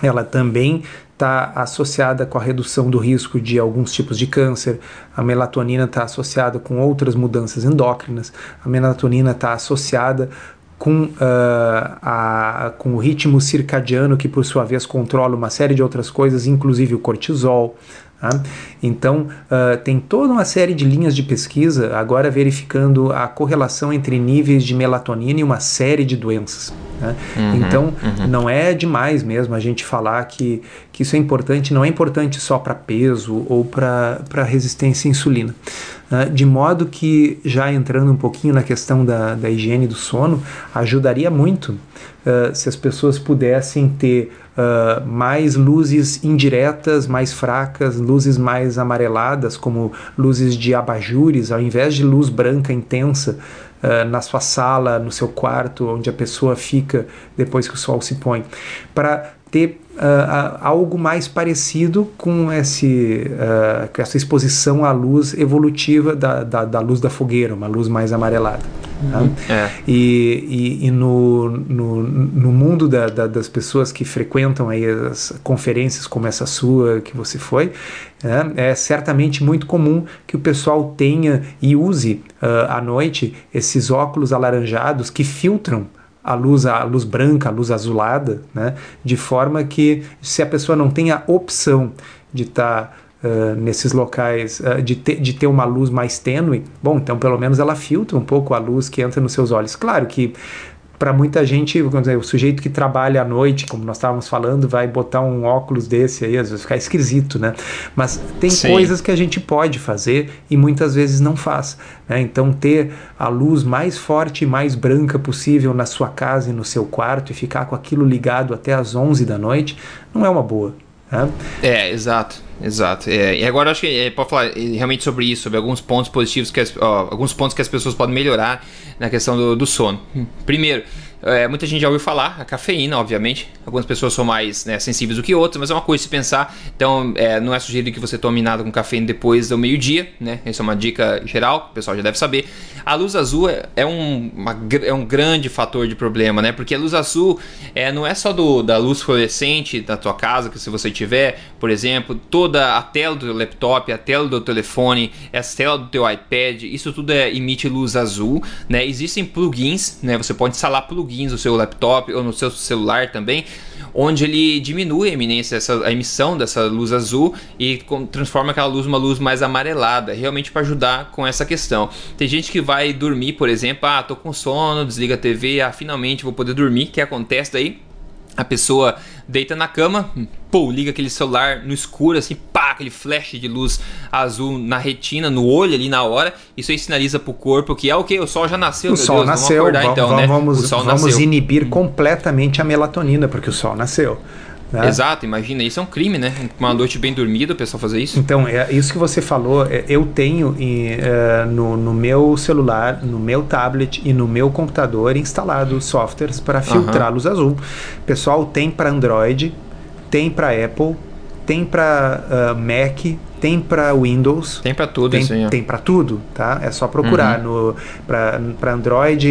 ela também está associada com a redução do risco de alguns tipos de câncer, a melatonina está associada com outras mudanças endócrinas, a melatonina está associada com, uh, a, com o ritmo circadiano, que por sua vez controla uma série de outras coisas, inclusive o cortisol. Tá? Então, uh, tem toda uma série de linhas de pesquisa agora verificando a correlação entre níveis de melatonina e uma série de doenças. Né? Uhum, então, uhum. não é demais mesmo a gente falar que, que isso é importante, não é importante só para peso ou para resistência à insulina. Uh, de modo que, já entrando um pouquinho na questão da, da higiene do sono, ajudaria muito uh, se as pessoas pudessem ter uh, mais luzes indiretas, mais fracas, luzes mais amareladas, como luzes de abajures, ao invés de luz branca intensa. Uh, na sua sala, no seu quarto, onde a pessoa fica depois que o sol se põe, para ter uh, algo mais parecido com, esse, uh, com essa exposição à luz evolutiva da, da, da, luz da fogueira, uma luz mais amarelada. Tá? Uhum. É. E, e, e, no, no, no mundo da, das pessoas que frequentam aí as conferências como essa sua que você foi, é, é certamente muito comum que o pessoal tenha e use uh, à noite esses óculos alaranjados que filtram a luz, a luz branca, a luz azulada, né? de forma que se a pessoa não tem a opção de estar tá, uh, nesses locais, uh, de, de ter uma luz mais tênue, bom, então pelo menos ela filtra um pouco a luz que entra nos seus olhos. Claro que para muita gente, dizer, o sujeito que trabalha à noite, como nós estávamos falando, vai botar um óculos desse aí, às vezes ficar esquisito, né? Mas tem Sim. coisas que a gente pode fazer e muitas vezes não faz. Né? Então, ter a luz mais forte e mais branca possível na sua casa e no seu quarto e ficar com aquilo ligado até as 11 da noite não é uma boa. Né? É, exato. Exato. É, e agora acho que é, pode falar realmente sobre isso, sobre alguns pontos positivos, que as, ó, alguns pontos que as pessoas podem melhorar na questão do, do sono. Primeiro, é, muita gente já ouviu falar, a cafeína, obviamente. Algumas pessoas são mais né, sensíveis do que outras, mas é uma coisa de se pensar. Então, é, não é sugerido que você tome nada com cafeína depois do meio-dia, né? Essa é uma dica geral, o pessoal já deve saber. A luz azul é, é um, uma, é um grande fator de problema, né? Porque a luz azul é, não é só do, da luz fluorescente da tua casa, que se você tiver, por exemplo, toda a tela do laptop, a tela do telefone, a tela do teu iPad, isso tudo é, emite luz azul, né? Existem plugins, né? Você pode instalar plugins plugins no seu laptop ou no seu celular também, onde ele diminui a eminência, essa, a emissão dessa luz azul e com, transforma aquela luz uma luz mais amarelada, realmente para ajudar com essa questão. Tem gente que vai dormir, por exemplo, ah, tô com sono, desliga a TV, ah, finalmente vou poder dormir, que acontece daí a pessoa deita na cama, pô, liga aquele celular no escuro, assim, pá, aquele flash de luz azul na retina, no olho ali na hora. Isso aí sinaliza pro corpo que é o que? O sol já nasceu, o sol Deus, nasceu, vamos acordar, então, né? Vamos, vamos nasceu. inibir completamente a melatonina, porque o sol nasceu. Né? Exato, imagina, isso é um crime, né? Uma noite bem dormida, o pessoal fazer isso. Então, é isso que você falou, é, eu tenho em, uh, no, no, meu celular, no meu tablet e no meu computador instalado softwares para filtrar uhum. luz azul. Pessoal tem para Android, tem para Apple, tem para uh, ah, Mac, tem para Windows. Tem para tudo tem, aí. Tem para tudo, tá? É só procurar. Uhum. Para Android,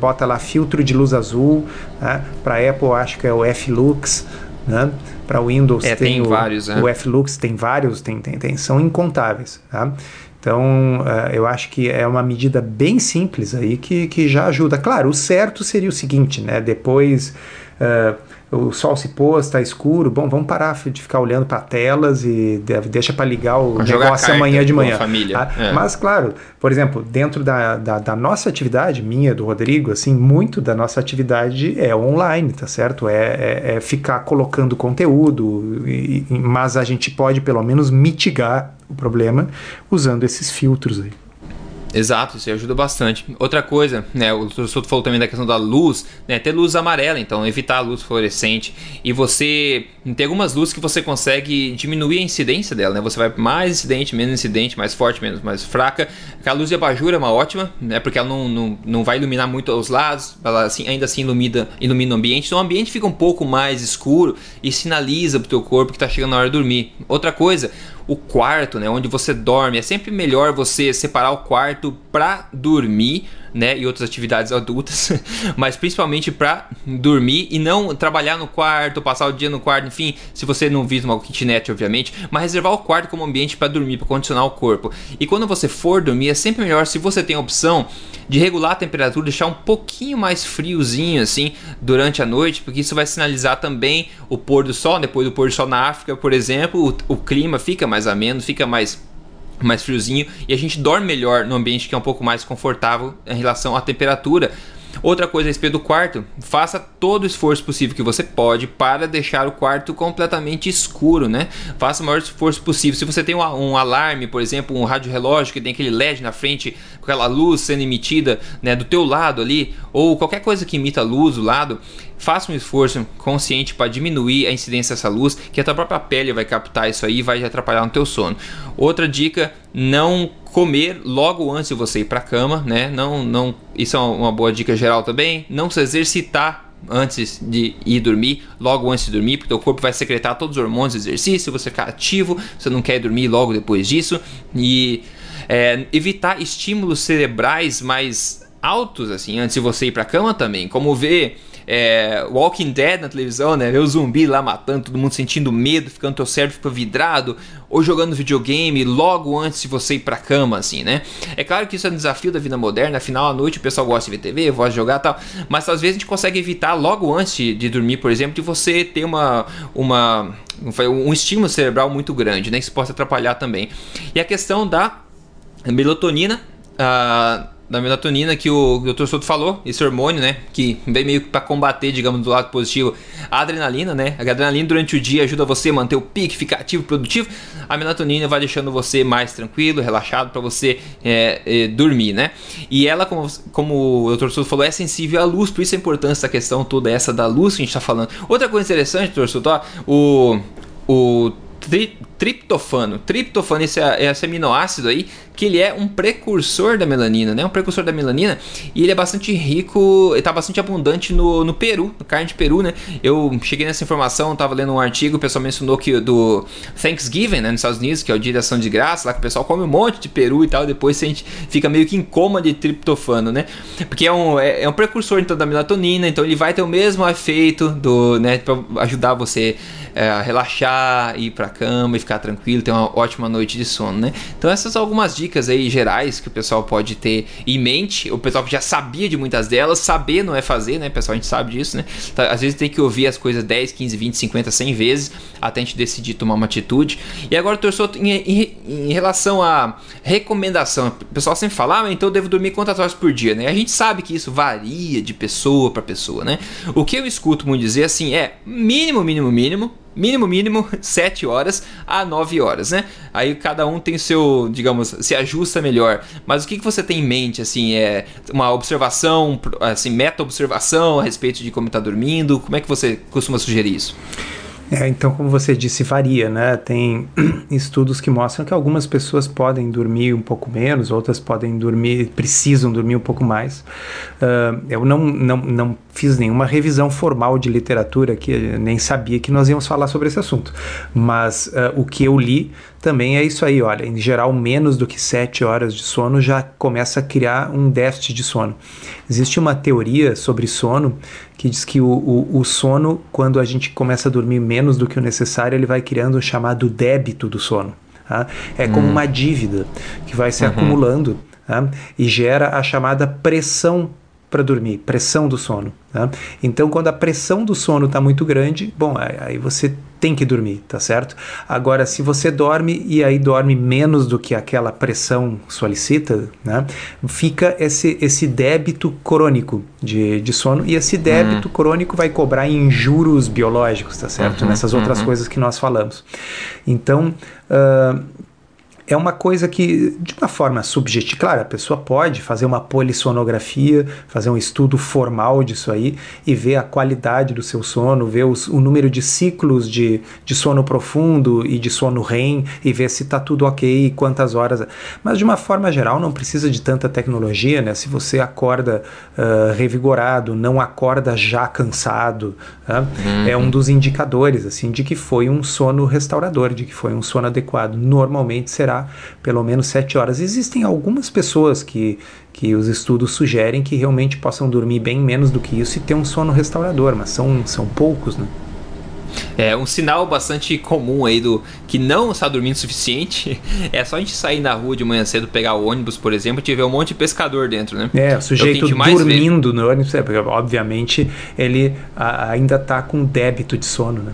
bota lá filtro de luz azul. Né? Para Apple, acho que é o F-Lux. Né? Para Windows é, tem, tem, o, vários, é. o Flux, tem vários, tem, tem, tem, são incontáveis. Tá? Então, uh, eu acho que é uma medida bem simples aí que, que já ajuda. Claro, o certo seria o seguinte, né? Depois uh, o sol se pôs, está escuro, bom, vamos parar de ficar olhando para telas e deixa para ligar o Vamos negócio amanhã de manhã. Família. Ah, é. Mas, claro, por exemplo, dentro da, da, da, nossa atividade, minha, do Rodrigo, assim, muito da nossa atividade é online, tá certo? É, é, é ficar colocando conteúdo, e, mas a gente pode pelo menos mitigar o problema usando esses filtros aí. Exato, isso ajuda bastante. Outra coisa, né, o Souto falou também da questão da luz, né, ter luz amarela, então evitar a luz fluorescente. E você tem algumas luzes que você consegue diminuir a incidência dela, né? Você vai mais incidente, menos incidente, mais forte, menos mais fraca. A luz de abajur é uma ótima, né, porque ela não, não, não vai iluminar muito aos lados, ela assim, ainda assim ilumina, ilumina o ambiente. Então o ambiente fica um pouco mais escuro e sinaliza para o teu corpo que está chegando na hora de dormir. Outra coisa, o quarto, né, onde você dorme. É sempre melhor você separar o quarto para dormir né, e outras atividades adultas, mas principalmente para dormir e não trabalhar no quarto, passar o dia no quarto, enfim, se você não vive uma kitnet, obviamente, mas reservar o quarto como ambiente para dormir, para condicionar o corpo. E quando você for dormir, é sempre melhor se você tem a opção de regular a temperatura, deixar um pouquinho mais friozinho assim durante a noite, porque isso vai sinalizar também o pôr do sol, depois do pôr do sol na África, por exemplo, o, o clima fica mais ameno, fica mais mais friozinho e a gente dorme melhor no ambiente que é um pouco mais confortável em relação à temperatura. Outra coisa a respeito do quarto, faça todo o esforço possível que você pode para deixar o quarto completamente escuro, né? Faça o maior esforço possível. Se você tem um, um alarme, por exemplo, um rádio relógio que tem aquele LED na frente, com aquela luz sendo emitida né, do teu lado ali, ou qualquer coisa que imita luz do lado, faça um esforço consciente para diminuir a incidência dessa luz, que a tua própria pele vai captar isso aí e vai atrapalhar no teu sono. Outra dica, não comer logo antes de você ir para a cama, né? Não, não, isso é uma boa dica geral também. Não se exercitar antes de ir dormir, logo antes de dormir, porque o corpo vai secretar todos os hormônios do exercício, você ficar ativo, você não quer dormir logo depois disso e é, evitar estímulos cerebrais mais altos assim antes de você ir para a cama também, como ver é, Walking Dead na televisão, né? Ver o zumbi lá matando, todo mundo sentindo medo, ficando teu cérebro fica vidrado, ou jogando videogame logo antes de você ir pra cama, assim, né? É claro que isso é um desafio da vida moderna, afinal à noite o pessoal gosta de ver TV, gosta de jogar tal, mas às vezes a gente consegue evitar logo antes de dormir, por exemplo, de você ter uma, uma um estímulo cerebral muito grande, né? Isso possa atrapalhar também. E a questão da melatonina. Uh, da melatonina que o Dr. Souto falou, esse hormônio, né, que vem meio para combater, digamos, do lado positivo, a adrenalina, né? A adrenalina durante o dia ajuda você a manter o pique, ficar ativo, produtivo. A melatonina vai deixando você mais tranquilo, relaxado para você é, é, dormir, né? E ela, como, como o Dr. Souto falou, é sensível à luz, por isso a importância da questão toda essa da luz que a gente está falando. Outra coisa interessante, Dr. Souto, ó, o o triptofano. Triptofano, esse, esse aminoácido aí, que ele é um precursor da melanina, né? Um precursor da melanina e ele é bastante rico, ele tá bastante abundante no, no Peru, no carne de Peru, né? Eu cheguei nessa informação, tava lendo um artigo, o pessoal mencionou que do Thanksgiving, né, nos Estados Unidos, que é o dia de ação de graça, lá que o pessoal come um monte de peru e tal, depois a gente fica meio que em coma de triptofano, né? Porque é um, é, é um precursor então da melatonina, então ele vai ter o mesmo efeito do, né, para ajudar você é, a relaxar, ir pra cama e ficar tranquilo, ter uma ótima noite de sono, né? Então essas são algumas dicas aí gerais que o pessoal pode ter em mente, o pessoal que já sabia de muitas delas, saber não é fazer, né, pessoal? A gente sabe disso, né? Então, às vezes tem que ouvir as coisas 10, 15, 20, 50, 100 vezes até a gente decidir tomar uma atitude. E agora, torçou em, em, em, relação à recomendação, o pessoal sempre fala, ah, então eu devo dormir quantas horas por dia, né? A gente sabe que isso varia de pessoa para pessoa, né? O que eu escuto muito dizer assim é mínimo, mínimo, mínimo mínimo, mínimo 7 horas a 9 horas, né? Aí cada um tem seu, digamos, se ajusta melhor. Mas o que, que você tem em mente, assim, é uma observação, assim, meta-observação a respeito de como está dormindo? Como é que você costuma sugerir isso? É, então, como você disse, varia, né? Tem estudos que mostram que algumas pessoas podem dormir um pouco menos, outras podem dormir, precisam dormir um pouco mais. Uh, eu não, não, não fiz nenhuma revisão formal de literatura, que nem sabia que nós íamos falar sobre esse assunto. Mas uh, o que eu li também é isso aí, olha, em geral menos do que 7 horas de sono já começa a criar um déficit de sono. Existe uma teoria sobre sono que diz que o, o, o sono, quando a gente começa a dormir menos do que o necessário, ele vai criando o chamado débito do sono. Tá? É como hum. uma dívida que vai se uhum. acumulando tá? e gera a chamada pressão para dormir, pressão do sono. Tá? Então, quando a pressão do sono está muito grande, bom, aí você tem que dormir, tá certo? Agora, se você dorme e aí dorme menos do que aquela pressão solicita, né? Fica esse, esse débito crônico de, de sono e esse débito uhum. crônico vai cobrar em juros biológicos, tá certo? Uhum, Nessas outras uhum. coisas que nós falamos. Então, uh, é uma coisa que, de uma forma subjetiva, claro, a pessoa pode fazer uma polissonografia, fazer um estudo formal disso aí e ver a qualidade do seu sono, ver os, o número de ciclos de, de sono profundo e de sono REM e ver se está tudo ok e quantas horas. Mas, de uma forma geral, não precisa de tanta tecnologia, né? Se você acorda uh, revigorado, não acorda já cansado, uh, uhum. é um dos indicadores, assim, de que foi um sono restaurador, de que foi um sono adequado. Normalmente será pelo menos 7 horas. Existem algumas pessoas que, que os estudos sugerem que realmente possam dormir bem menos do que isso e ter um sono restaurador, mas são, são poucos, né? É um sinal bastante comum aí do que não está dormindo o suficiente. É só a gente sair na rua de manhã cedo, pegar o ônibus, por exemplo, e tiver um monte de pescador dentro, né? É, o sujeito dormindo no ônibus, é, porque obviamente ele a, ainda está com débito de sono, né?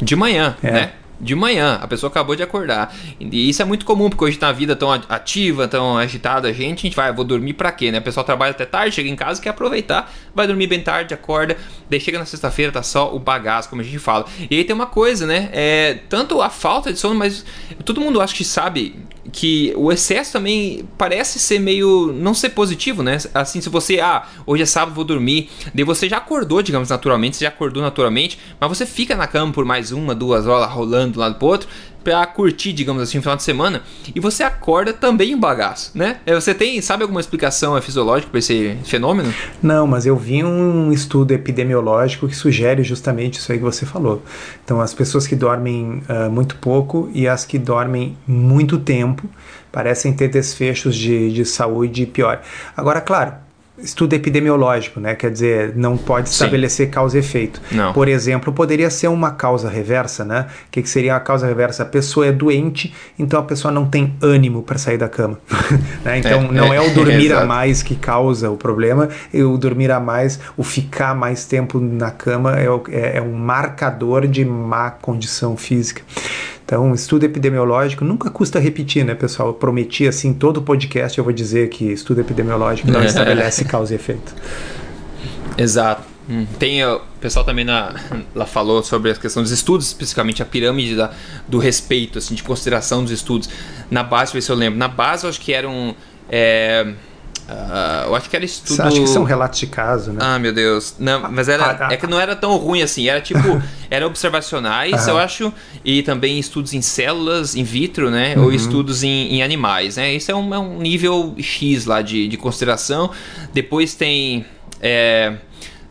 De manhã, é. né? De manhã, a pessoa acabou de acordar. E isso é muito comum, porque hoje na vida tão ativa, tão agitada a gente, a gente vai, vou dormir para quê, né? O pessoal trabalha até tarde, chega em casa, quer aproveitar, vai dormir bem tarde, acorda, daí chega na sexta-feira, tá só o bagaço, como a gente fala. E aí tem uma coisa, né? É, tanto a falta de sono, mas todo mundo acho que sabe que o excesso também parece ser meio não ser positivo, né? Assim, se você, ah, hoje é sábado, vou dormir, daí você já acordou, digamos, naturalmente, você já acordou naturalmente, mas você fica na cama por mais uma, duas horas rolando de um lado pro outro, para curtir, digamos assim, o final de semana, e você acorda também em bagaço, né? É, você tem, sabe alguma explicação fisiológica para esse fenômeno? Não, mas eu vi um estudo epidemiológico que sugere justamente isso aí que você falou. Então, as pessoas que dormem uh, muito pouco e as que dormem muito tempo parecem ter desfechos de, de saúde pior. Agora, claro, estudo epidemiológico, né? Quer dizer, não pode estabelecer Sim. causa e efeito. Não. Por exemplo, poderia ser uma causa reversa, né? O que, que seria a causa reversa? A pessoa é doente, então a pessoa não tem ânimo para sair da cama. né? Então é, não é, é o dormir é, a mais que causa o problema, e o dormir a mais, o ficar mais tempo na cama é, é, é um marcador de má condição física. Então, estudo epidemiológico nunca custa repetir, né, pessoal? Eu prometi assim, todo podcast eu vou dizer que estudo epidemiológico não estabelece causa e efeito. Exato. Hum. Tem o pessoal também na, lá falou sobre a questão dos estudos, especificamente a pirâmide da, do respeito, assim, de consideração dos estudos. Na base, ver se eu lembro. Na base, eu acho que eram. É, Uh, eu acho que era estudo. Acho que são relatos de caso, né? Ah, meu Deus. Não, mas era, ah, ah, é que não era tão ruim assim. Era tipo, era observacionais, eu acho, e também estudos em células in vitro, né? Uhum. Ou estudos em, em, animais, né? Isso é um, é um, nível X lá de, de consideração. Depois tem. É,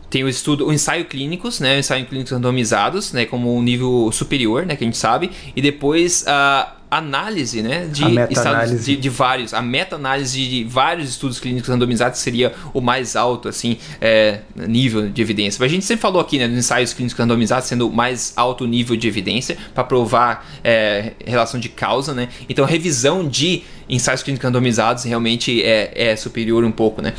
tem o estudo, o ensaio clínicos, né, o ensaio clínicos randomizados, né, como um nível superior, né, que a gente sabe, e depois a análise, né, de estados de, de, vários, a meta-análise de vários estudos clínicos randomizados seria o mais alto, assim, é, nível de evidência. Mas a gente sempre falou aqui, né, dos ensaios clínicos randomizados sendo o mais alto nível de evidência para provar é, relação de causa, né. Então, revisão de ensaios clínicos randomizados realmente é, é superior um pouco, né.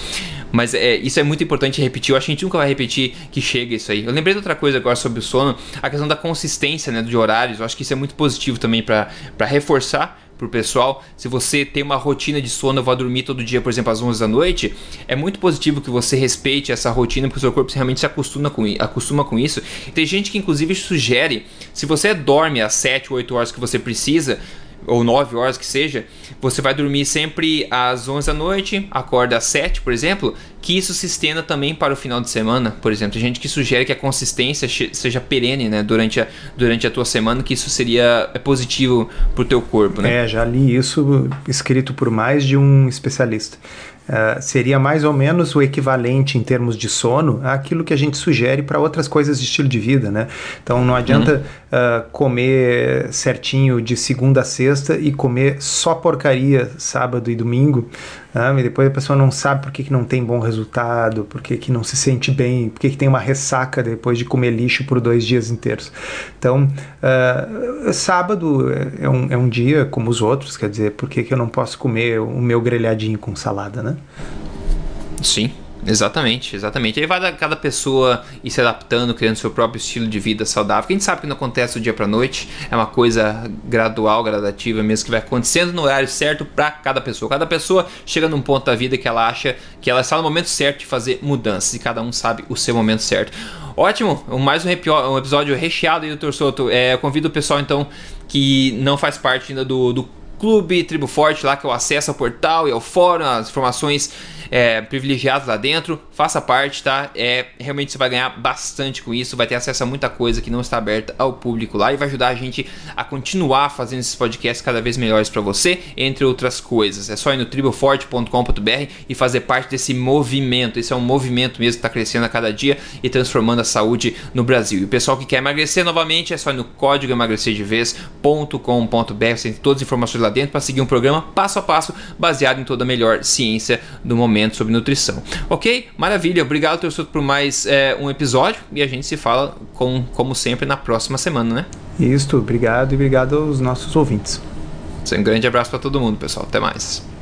Mas é, isso é muito importante repetir. Eu acho que a gente nunca vai repetir que chega isso aí. Eu lembrei de outra coisa agora sobre o sono, a questão da consistência né, de horários. Eu acho que isso é muito positivo também para reforçar pro pessoal. Se você tem uma rotina de sono, eu vou dormir todo dia, por exemplo, às 11 da noite, é muito positivo que você respeite essa rotina, porque o seu corpo realmente se acostuma com, acostuma com isso. Tem gente que inclusive sugere, se você dorme às 7 ou 8 horas que você precisa, ou 9 horas que seja, você vai dormir sempre às 11 da noite, acorda às 7, por exemplo, que isso se estenda também para o final de semana, por exemplo. Tem gente que sugere que a consistência seja perene, né, durante a, durante a tua semana, que isso seria é positivo para o teu corpo, né? É, já li isso escrito por mais de um especialista. Uh, seria mais ou menos o equivalente em termos de sono àquilo que a gente sugere para outras coisas de estilo de vida, né? Então não adianta uhum. uh, comer certinho de segunda a sexta e comer só porcaria sábado e domingo, né? e depois a pessoa não sabe por que, que não tem bom resultado, por que, que não se sente bem, por que, que tem uma ressaca depois de comer lixo por dois dias inteiros. Então, uh, sábado é um, é um dia como os outros, quer dizer, por que, que eu não posso comer o meu grelhadinho com salada, né? Sim, Exatamente, exatamente. Aí vai cada pessoa ir se adaptando, criando seu próprio estilo de vida saudável. gente sabe que não acontece do dia para noite, é uma coisa gradual, gradativa mesmo, que vai acontecendo no horário certo para cada pessoa. Cada pessoa chega num ponto da vida que ela acha que ela está no momento certo de fazer mudanças e cada um sabe o seu momento certo. Ótimo, mais um, um episódio recheado aí, Dr. Soto. É, eu convido o pessoal então que não faz parte ainda do, do Clube Tribo Forte lá que eu acesso ao portal e ao fórum, as informações é, privilegiados lá dentro. Faça parte, tá? É, realmente você vai ganhar bastante com isso, vai ter acesso a muita coisa que não está aberta ao público lá e vai ajudar a gente a continuar fazendo esses podcasts cada vez melhores para você, entre outras coisas. É só ir no triboforte.com.br e fazer parte desse movimento. Esse é um movimento mesmo que está crescendo a cada dia e transformando a saúde no Brasil. E o pessoal que quer emagrecer novamente é só ir no código emagrecerdevez.com.br. Você tem todas as informações lá dentro para seguir um programa passo a passo baseado em toda a melhor ciência do momento sobre nutrição. Ok? Maravilha. Obrigado, Teussuto, por mais é, um episódio e a gente se fala, com, como sempre, na próxima semana, né? Isso, obrigado e obrigado aos nossos ouvintes. Um grande abraço para todo mundo, pessoal. Até mais.